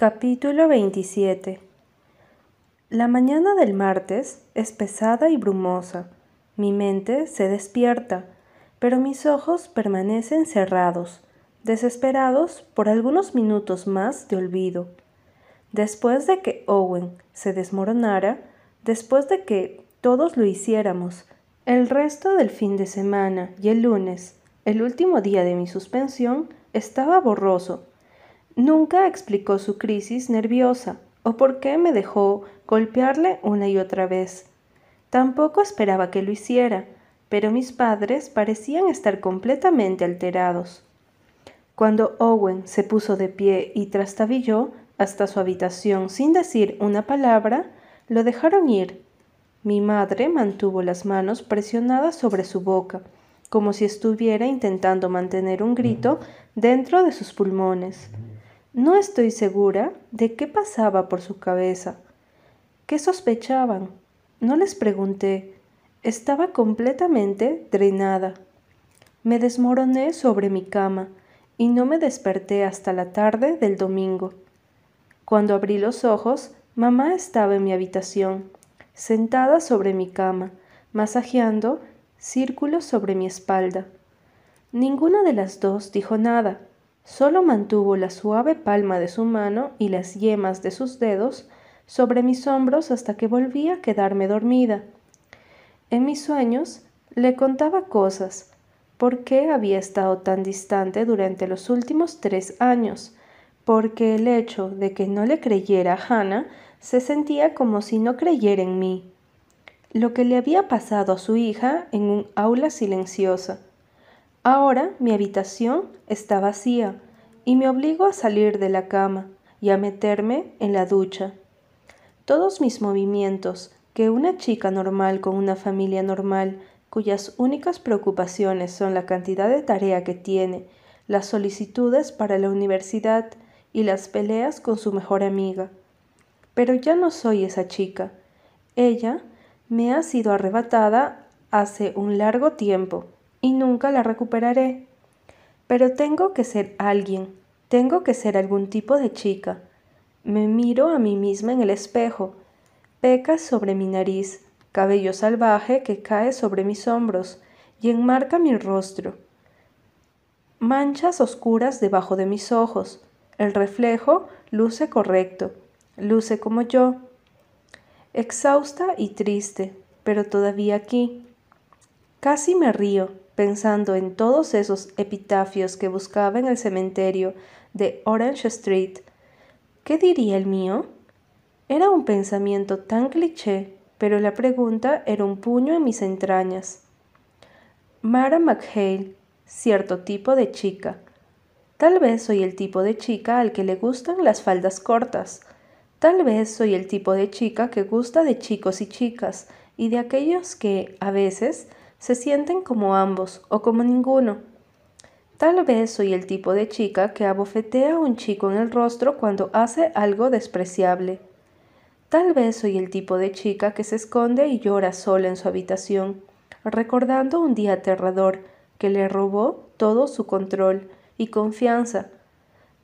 Capítulo 27 La mañana del martes es pesada y brumosa. Mi mente se despierta, pero mis ojos permanecen cerrados, desesperados por algunos minutos más de olvido. Después de que Owen se desmoronara, después de que todos lo hiciéramos, el resto del fin de semana y el lunes, el último día de mi suspensión, estaba borroso Nunca explicó su crisis nerviosa o por qué me dejó golpearle una y otra vez. Tampoco esperaba que lo hiciera, pero mis padres parecían estar completamente alterados. Cuando Owen se puso de pie y trastabilló hasta su habitación sin decir una palabra, lo dejaron ir. Mi madre mantuvo las manos presionadas sobre su boca, como si estuviera intentando mantener un grito dentro de sus pulmones. No estoy segura de qué pasaba por su cabeza. ¿Qué sospechaban? No les pregunté. Estaba completamente drenada. Me desmoroné sobre mi cama y no me desperté hasta la tarde del domingo. Cuando abrí los ojos, mamá estaba en mi habitación, sentada sobre mi cama, masajeando círculos sobre mi espalda. Ninguna de las dos dijo nada Solo mantuvo la suave palma de su mano y las yemas de sus dedos sobre mis hombros hasta que volví a quedarme dormida. En mis sueños le contaba cosas, por qué había estado tan distante durante los últimos tres años, porque el hecho de que no le creyera a Hannah se sentía como si no creyera en mí. Lo que le había pasado a su hija en un aula silenciosa, Ahora mi habitación está vacía y me obligo a salir de la cama y a meterme en la ducha. Todos mis movimientos, que una chica normal con una familia normal, cuyas únicas preocupaciones son la cantidad de tarea que tiene, las solicitudes para la universidad y las peleas con su mejor amiga. Pero ya no soy esa chica. Ella me ha sido arrebatada hace un largo tiempo y nunca la recuperaré. Pero tengo que ser alguien, tengo que ser algún tipo de chica. Me miro a mí misma en el espejo, pecas sobre mi nariz, cabello salvaje que cae sobre mis hombros y enmarca mi rostro. Manchas oscuras debajo de mis ojos. El reflejo luce correcto, luce como yo. Exhausta y triste, pero todavía aquí. Casi me río, pensando en todos esos epitafios que buscaba en el cementerio de Orange Street. ¿Qué diría el mío? Era un pensamiento tan cliché, pero la pregunta era un puño en mis entrañas. Mara McHale, cierto tipo de chica. Tal vez soy el tipo de chica al que le gustan las faldas cortas. Tal vez soy el tipo de chica que gusta de chicos y chicas y de aquellos que, a veces, se sienten como ambos o como ninguno. Tal vez soy el tipo de chica que abofetea a un chico en el rostro cuando hace algo despreciable. Tal vez soy el tipo de chica que se esconde y llora sola en su habitación, recordando un día aterrador que le robó todo su control y confianza.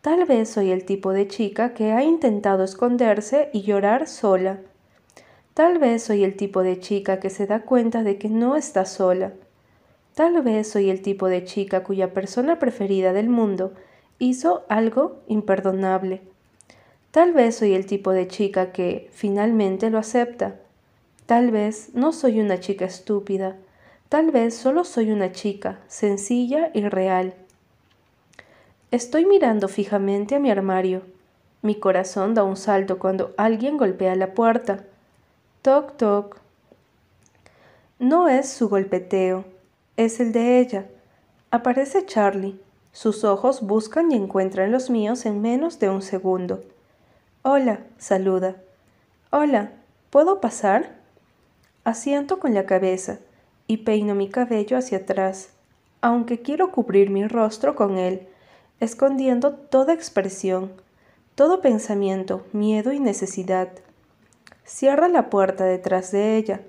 Tal vez soy el tipo de chica que ha intentado esconderse y llorar sola. Tal vez soy el tipo de chica que se da cuenta de que no está sola. Tal vez soy el tipo de chica cuya persona preferida del mundo hizo algo imperdonable. Tal vez soy el tipo de chica que finalmente lo acepta. Tal vez no soy una chica estúpida. Tal vez solo soy una chica, sencilla y real. Estoy mirando fijamente a mi armario. Mi corazón da un salto cuando alguien golpea la puerta. Toc, toc. No es su golpeteo, es el de ella. Aparece Charlie. Sus ojos buscan y encuentran los míos en menos de un segundo. Hola, saluda. Hola, ¿puedo pasar? Asiento con la cabeza y peino mi cabello hacia atrás, aunque quiero cubrir mi rostro con él, escondiendo toda expresión, todo pensamiento, miedo y necesidad. Cierra la puerta detrás de ella.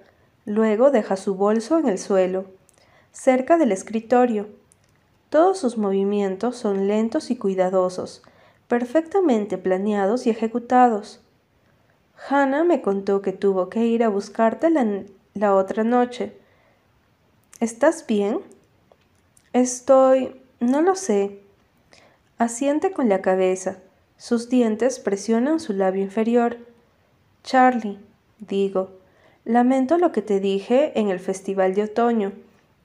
Luego deja su bolso en el suelo, cerca del escritorio. Todos sus movimientos son lentos y cuidadosos, perfectamente planeados y ejecutados. Hannah me contó que tuvo que ir a buscarte la, la otra noche. ¿Estás bien? Estoy... no lo sé. Asiente con la cabeza. Sus dientes presionan su labio inferior. Charlie, digo, lamento lo que te dije en el festival de otoño.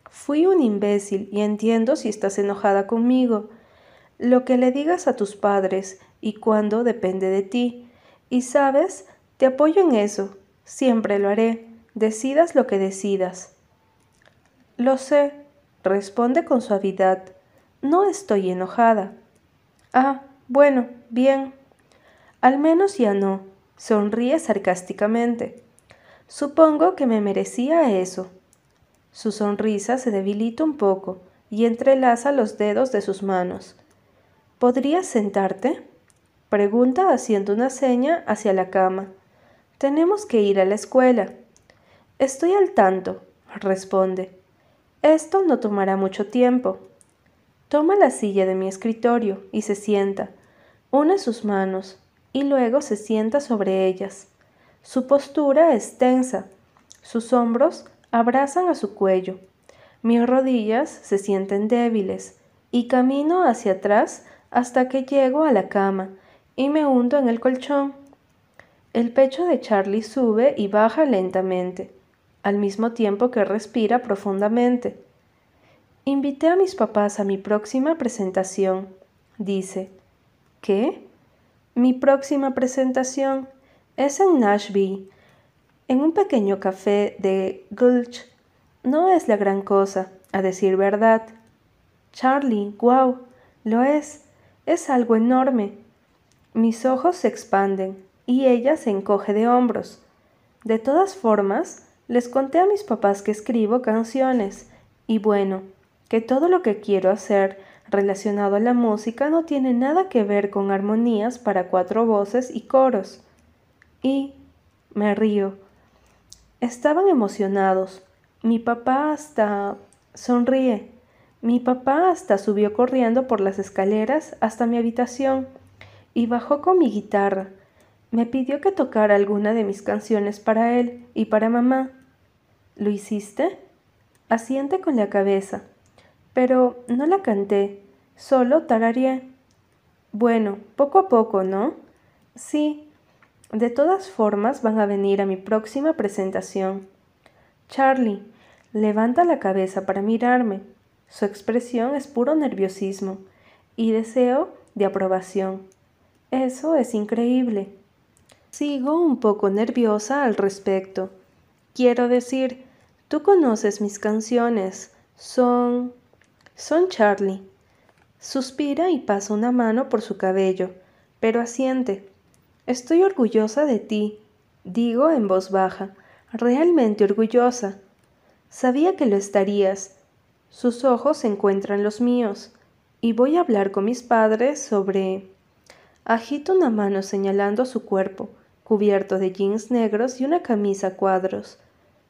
Fui un imbécil y entiendo si estás enojada conmigo. Lo que le digas a tus padres y cuándo depende de ti. Y sabes, te apoyo en eso. Siempre lo haré. Decidas lo que decidas. Lo sé, responde con suavidad. No estoy enojada. Ah, bueno, bien. Al menos ya no. Sonríe sarcásticamente. Supongo que me merecía eso. Su sonrisa se debilita un poco y entrelaza los dedos de sus manos. ¿Podrías sentarte? Pregunta haciendo una seña hacia la cama. Tenemos que ir a la escuela. Estoy al tanto, responde. Esto no tomará mucho tiempo. Toma la silla de mi escritorio y se sienta. Une sus manos y luego se sienta sobre ellas. Su postura es tensa. Sus hombros abrazan a su cuello. Mis rodillas se sienten débiles y camino hacia atrás hasta que llego a la cama y me hundo en el colchón. El pecho de Charlie sube y baja lentamente, al mismo tiempo que respira profundamente. Invité a mis papás a mi próxima presentación, dice. ¿Qué? Mi próxima presentación es en Nashville, en un pequeño café de Gulch. No es la gran cosa, a decir verdad. Charlie, wow, lo es. Es algo enorme. Mis ojos se expanden y ella se encoge de hombros. De todas formas, les conté a mis papás que escribo canciones y bueno, que todo lo que quiero hacer relacionado a la música no tiene nada que ver con armonías para cuatro voces y coros. Y me río. Estaban emocionados. Mi papá hasta sonríe. Mi papá hasta subió corriendo por las escaleras hasta mi habitación y bajó con mi guitarra. Me pidió que tocara alguna de mis canciones para él y para mamá. ¿Lo hiciste? Asiente con la cabeza. Pero no la canté, solo tarareé. Bueno, poco a poco, ¿no? Sí. De todas formas van a venir a mi próxima presentación. Charlie, levanta la cabeza para mirarme. Su expresión es puro nerviosismo y deseo de aprobación. Eso es increíble. Sigo un poco nerviosa al respecto. Quiero decir, tú conoces mis canciones. Son... son Charlie. Suspira y pasa una mano por su cabello, pero asiente. Estoy orgullosa de ti, digo en voz baja, realmente orgullosa. Sabía que lo estarías, sus ojos se encuentran los míos, y voy a hablar con mis padres sobre... Agito una mano señalando su cuerpo, cubierto de jeans negros y una camisa a cuadros.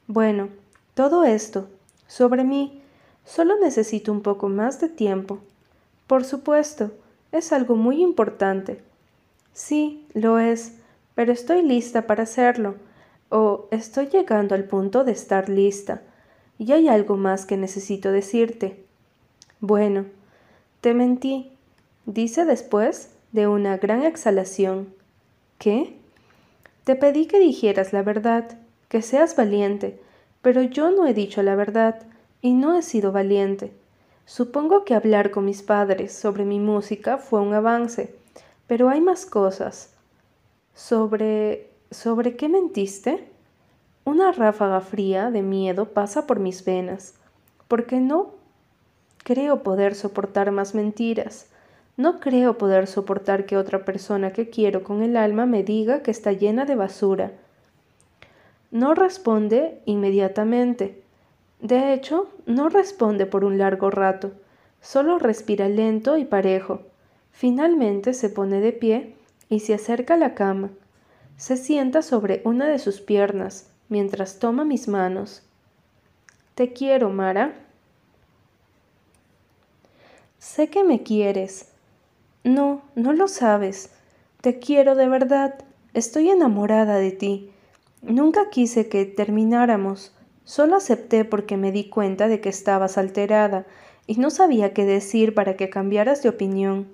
Bueno, todo esto, sobre mí, solo necesito un poco más de tiempo. Por supuesto, es algo muy importante. Sí, lo es, pero estoy lista para hacerlo, o estoy llegando al punto de estar lista y hay algo más que necesito decirte. Bueno, te mentí, dice después de una gran exhalación. ¿Qué? Te pedí que dijeras la verdad, que seas valiente, pero yo no he dicho la verdad y no he sido valiente. Supongo que hablar con mis padres sobre mi música fue un avance, pero hay más cosas. ¿Sobre... sobre qué mentiste? Una ráfaga fría de miedo pasa por mis venas. ¿Por qué no? Creo poder soportar más mentiras. No creo poder soportar que otra persona que quiero con el alma me diga que está llena de basura. No responde inmediatamente. De hecho, no responde por un largo rato. Solo respira lento y parejo. Finalmente se pone de pie y se acerca a la cama. Se sienta sobre una de sus piernas mientras toma mis manos. Te quiero, Mara. Sé que me quieres. No, no lo sabes. Te quiero de verdad. Estoy enamorada de ti. Nunca quise que termináramos. Solo acepté porque me di cuenta de que estabas alterada y no sabía qué decir para que cambiaras de opinión.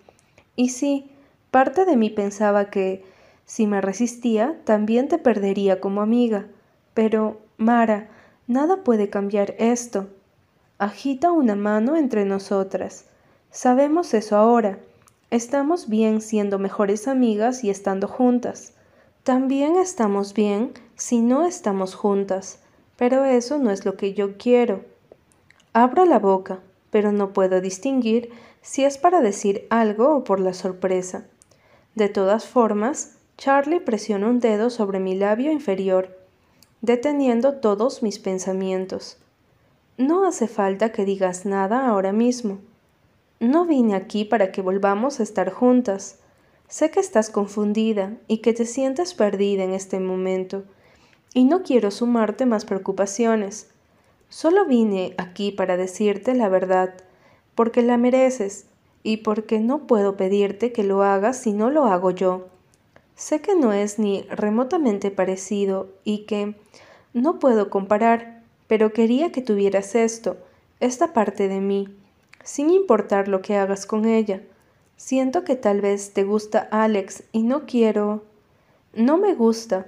Y sí, parte de mí pensaba que, si me resistía, también te perdería como amiga. Pero, Mara, nada puede cambiar esto. Agita una mano entre nosotras. Sabemos eso ahora. Estamos bien siendo mejores amigas y estando juntas. También estamos bien si no estamos juntas, pero eso no es lo que yo quiero. Abro la boca, pero no puedo distinguir si es para decir algo o por la sorpresa. De todas formas, Charlie presiona un dedo sobre mi labio inferior, deteniendo todos mis pensamientos. No hace falta que digas nada ahora mismo. No vine aquí para que volvamos a estar juntas. Sé que estás confundida y que te sientes perdida en este momento, y no quiero sumarte más preocupaciones. Solo vine aquí para decirte la verdad, porque la mereces y porque no puedo pedirte que lo hagas si no lo hago yo. Sé que no es ni remotamente parecido y que no puedo comparar, pero quería que tuvieras esto, esta parte de mí, sin importar lo que hagas con ella. Siento que tal vez te gusta Alex y no quiero... No me gusta.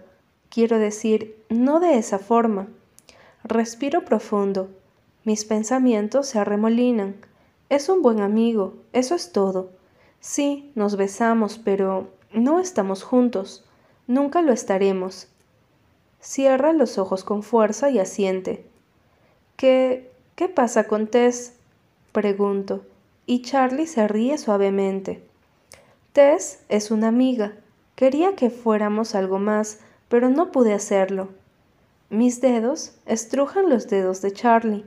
Quiero decir, no de esa forma. Respiro profundo. Mis pensamientos se arremolinan. Es un buen amigo, eso es todo. Sí, nos besamos, pero no estamos juntos. Nunca lo estaremos. Cierra los ojos con fuerza y asiente. ¿Qué, qué pasa con Tess? Pregunto, y Charlie se ríe suavemente. Tess es una amiga. Quería que fuéramos algo más, pero no pude hacerlo. Mis dedos estrujan los dedos de Charlie,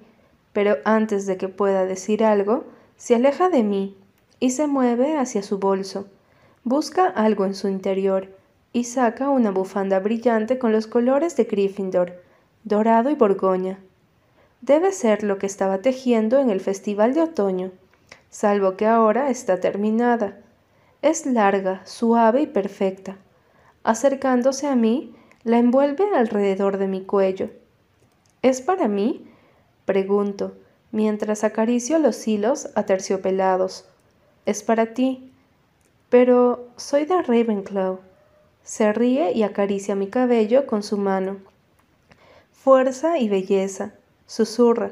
pero antes de que pueda decir algo, se aleja de mí y se mueve hacia su bolso. Busca algo en su interior y saca una bufanda brillante con los colores de Gryffindor, dorado y borgoña. Debe ser lo que estaba tejiendo en el festival de otoño, salvo que ahora está terminada. Es larga, suave y perfecta. Acercándose a mí, la envuelve alrededor de mi cuello. ¿Es para mí? Pregunto, mientras acaricio los hilos aterciopelados. Es para ti. Pero soy de Ravenclaw. Se ríe y acaricia mi cabello con su mano. Fuerza y belleza, Susurra.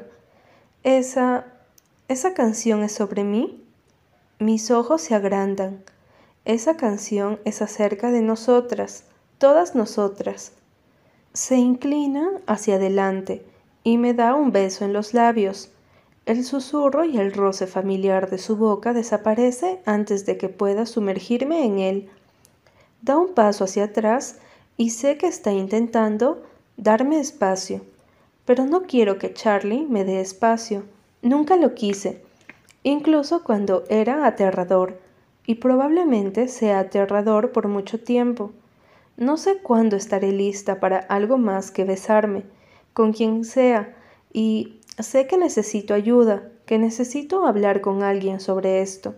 ¿Esa... esa canción es sobre mí? Mis ojos se agrandan. Esa canción es acerca de nosotras, todas nosotras. Se inclina hacia adelante y me da un beso en los labios. El susurro y el roce familiar de su boca desaparece antes de que pueda sumergirme en él. Da un paso hacia atrás y sé que está intentando darme espacio pero no quiero que Charlie me dé espacio. Nunca lo quise, incluso cuando era aterrador, y probablemente sea aterrador por mucho tiempo. No sé cuándo estaré lista para algo más que besarme, con quien sea, y sé que necesito ayuda, que necesito hablar con alguien sobre esto,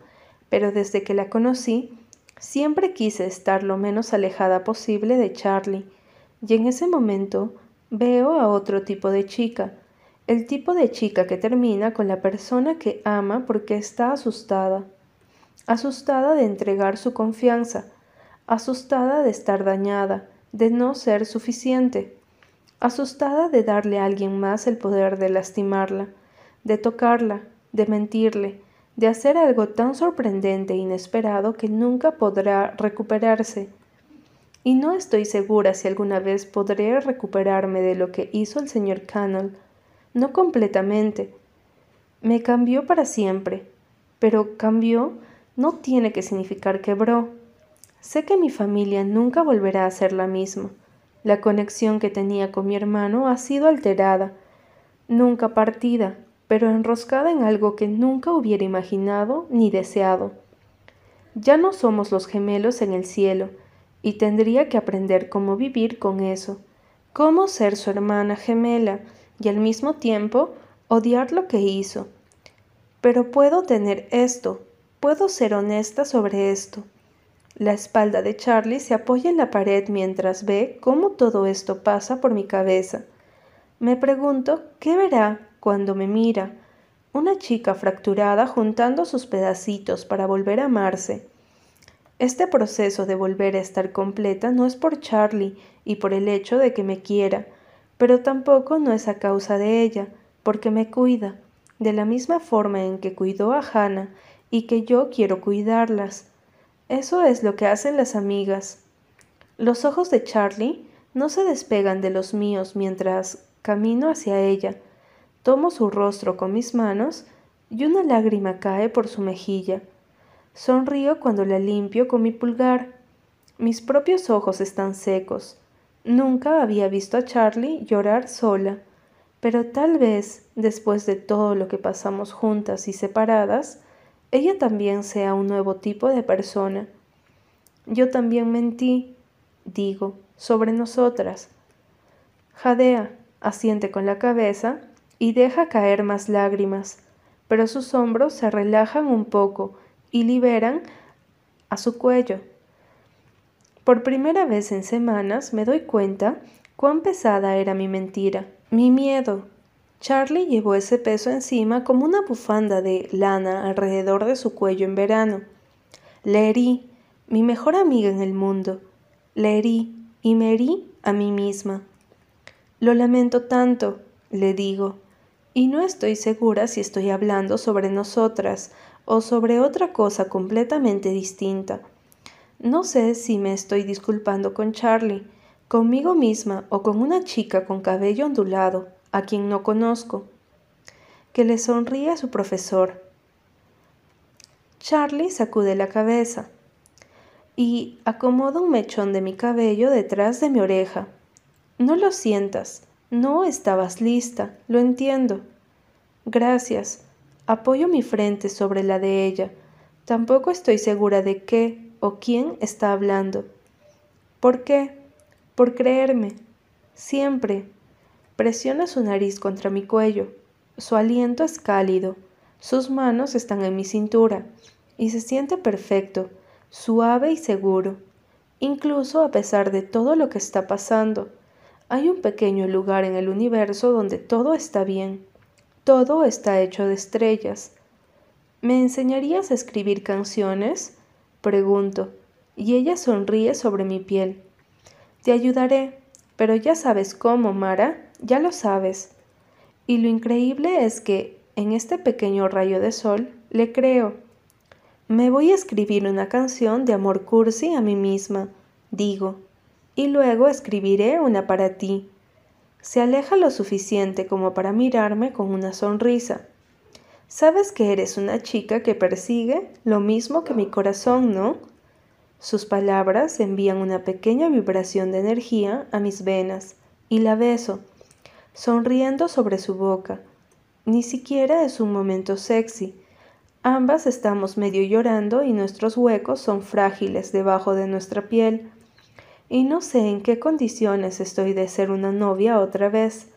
pero desde que la conocí, siempre quise estar lo menos alejada posible de Charlie, y en ese momento Veo a otro tipo de chica, el tipo de chica que termina con la persona que ama porque está asustada, asustada de entregar su confianza, asustada de estar dañada, de no ser suficiente, asustada de darle a alguien más el poder de lastimarla, de tocarla, de mentirle, de hacer algo tan sorprendente e inesperado que nunca podrá recuperarse, y no estoy segura si alguna vez podré recuperarme de lo que hizo el señor Cannell. No completamente. Me cambió para siempre, pero cambió no tiene que significar quebró. Sé que mi familia nunca volverá a ser la misma. La conexión que tenía con mi hermano ha sido alterada, nunca partida, pero enroscada en algo que nunca hubiera imaginado ni deseado. Ya no somos los gemelos en el cielo, y tendría que aprender cómo vivir con eso, cómo ser su hermana gemela y al mismo tiempo odiar lo que hizo. Pero puedo tener esto, puedo ser honesta sobre esto. La espalda de Charlie se apoya en la pared mientras ve cómo todo esto pasa por mi cabeza. Me pregunto qué verá cuando me mira. Una chica fracturada juntando sus pedacitos para volver a amarse. Este proceso de volver a estar completa no es por Charlie y por el hecho de que me quiera, pero tampoco no es a causa de ella, porque me cuida, de la misma forma en que cuidó a Hannah y que yo quiero cuidarlas. Eso es lo que hacen las amigas. Los ojos de Charlie no se despegan de los míos mientras camino hacia ella. Tomo su rostro con mis manos y una lágrima cae por su mejilla. Sonrío cuando la limpio con mi pulgar. Mis propios ojos están secos. Nunca había visto a Charlie llorar sola, pero tal vez, después de todo lo que pasamos juntas y separadas, ella también sea un nuevo tipo de persona. Yo también mentí, digo, sobre nosotras. Jadea asiente con la cabeza y deja caer más lágrimas, pero sus hombros se relajan un poco y liberan a su cuello. Por primera vez en semanas me doy cuenta cuán pesada era mi mentira, mi miedo. Charlie llevó ese peso encima como una bufanda de lana alrededor de su cuello en verano. Le herí, mi mejor amiga en el mundo. Le herí y me herí a mí misma. Lo lamento tanto, le digo, y no estoy segura si estoy hablando sobre nosotras o sobre otra cosa completamente distinta. No sé si me estoy disculpando con Charlie, conmigo misma o con una chica con cabello ondulado, a quien no conozco. Que le sonríe a su profesor. Charlie sacude la cabeza y acomoda un mechón de mi cabello detrás de mi oreja. No lo sientas, no estabas lista, lo entiendo. Gracias, Apoyo mi frente sobre la de ella. Tampoco estoy segura de qué o quién está hablando. ¿Por qué? Por creerme. Siempre. Presiona su nariz contra mi cuello. Su aliento es cálido. Sus manos están en mi cintura y se siente perfecto, suave y seguro. Incluso a pesar de todo lo que está pasando, hay un pequeño lugar en el universo donde todo está bien. Todo está hecho de estrellas. ¿Me enseñarías a escribir canciones? Pregunto, y ella sonríe sobre mi piel. Te ayudaré, pero ya sabes cómo, Mara, ya lo sabes. Y lo increíble es que, en este pequeño rayo de sol, le creo. Me voy a escribir una canción de amor cursi a mí misma, digo, y luego escribiré una para ti se aleja lo suficiente como para mirarme con una sonrisa. Sabes que eres una chica que persigue lo mismo que mi corazón, ¿no? Sus palabras envían una pequeña vibración de energía a mis venas y la beso, sonriendo sobre su boca. Ni siquiera es un momento sexy. Ambas estamos medio llorando y nuestros huecos son frágiles debajo de nuestra piel y no sé en qué condiciones estoy de ser una novia otra vez,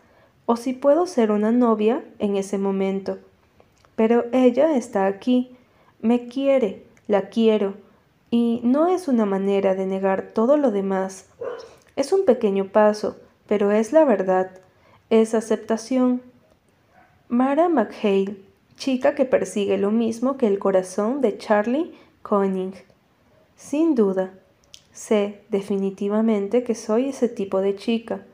o si puedo ser una novia en ese momento. Pero ella está aquí, me quiere, la quiero, y no es una manera de negar todo lo demás. Es un pequeño paso, pero es la verdad, es aceptación. Mara McHale, chica que persigue lo mismo que el corazón de Charlie Koenig. Sin duda, Sé definitivamente que soy ese tipo de chica.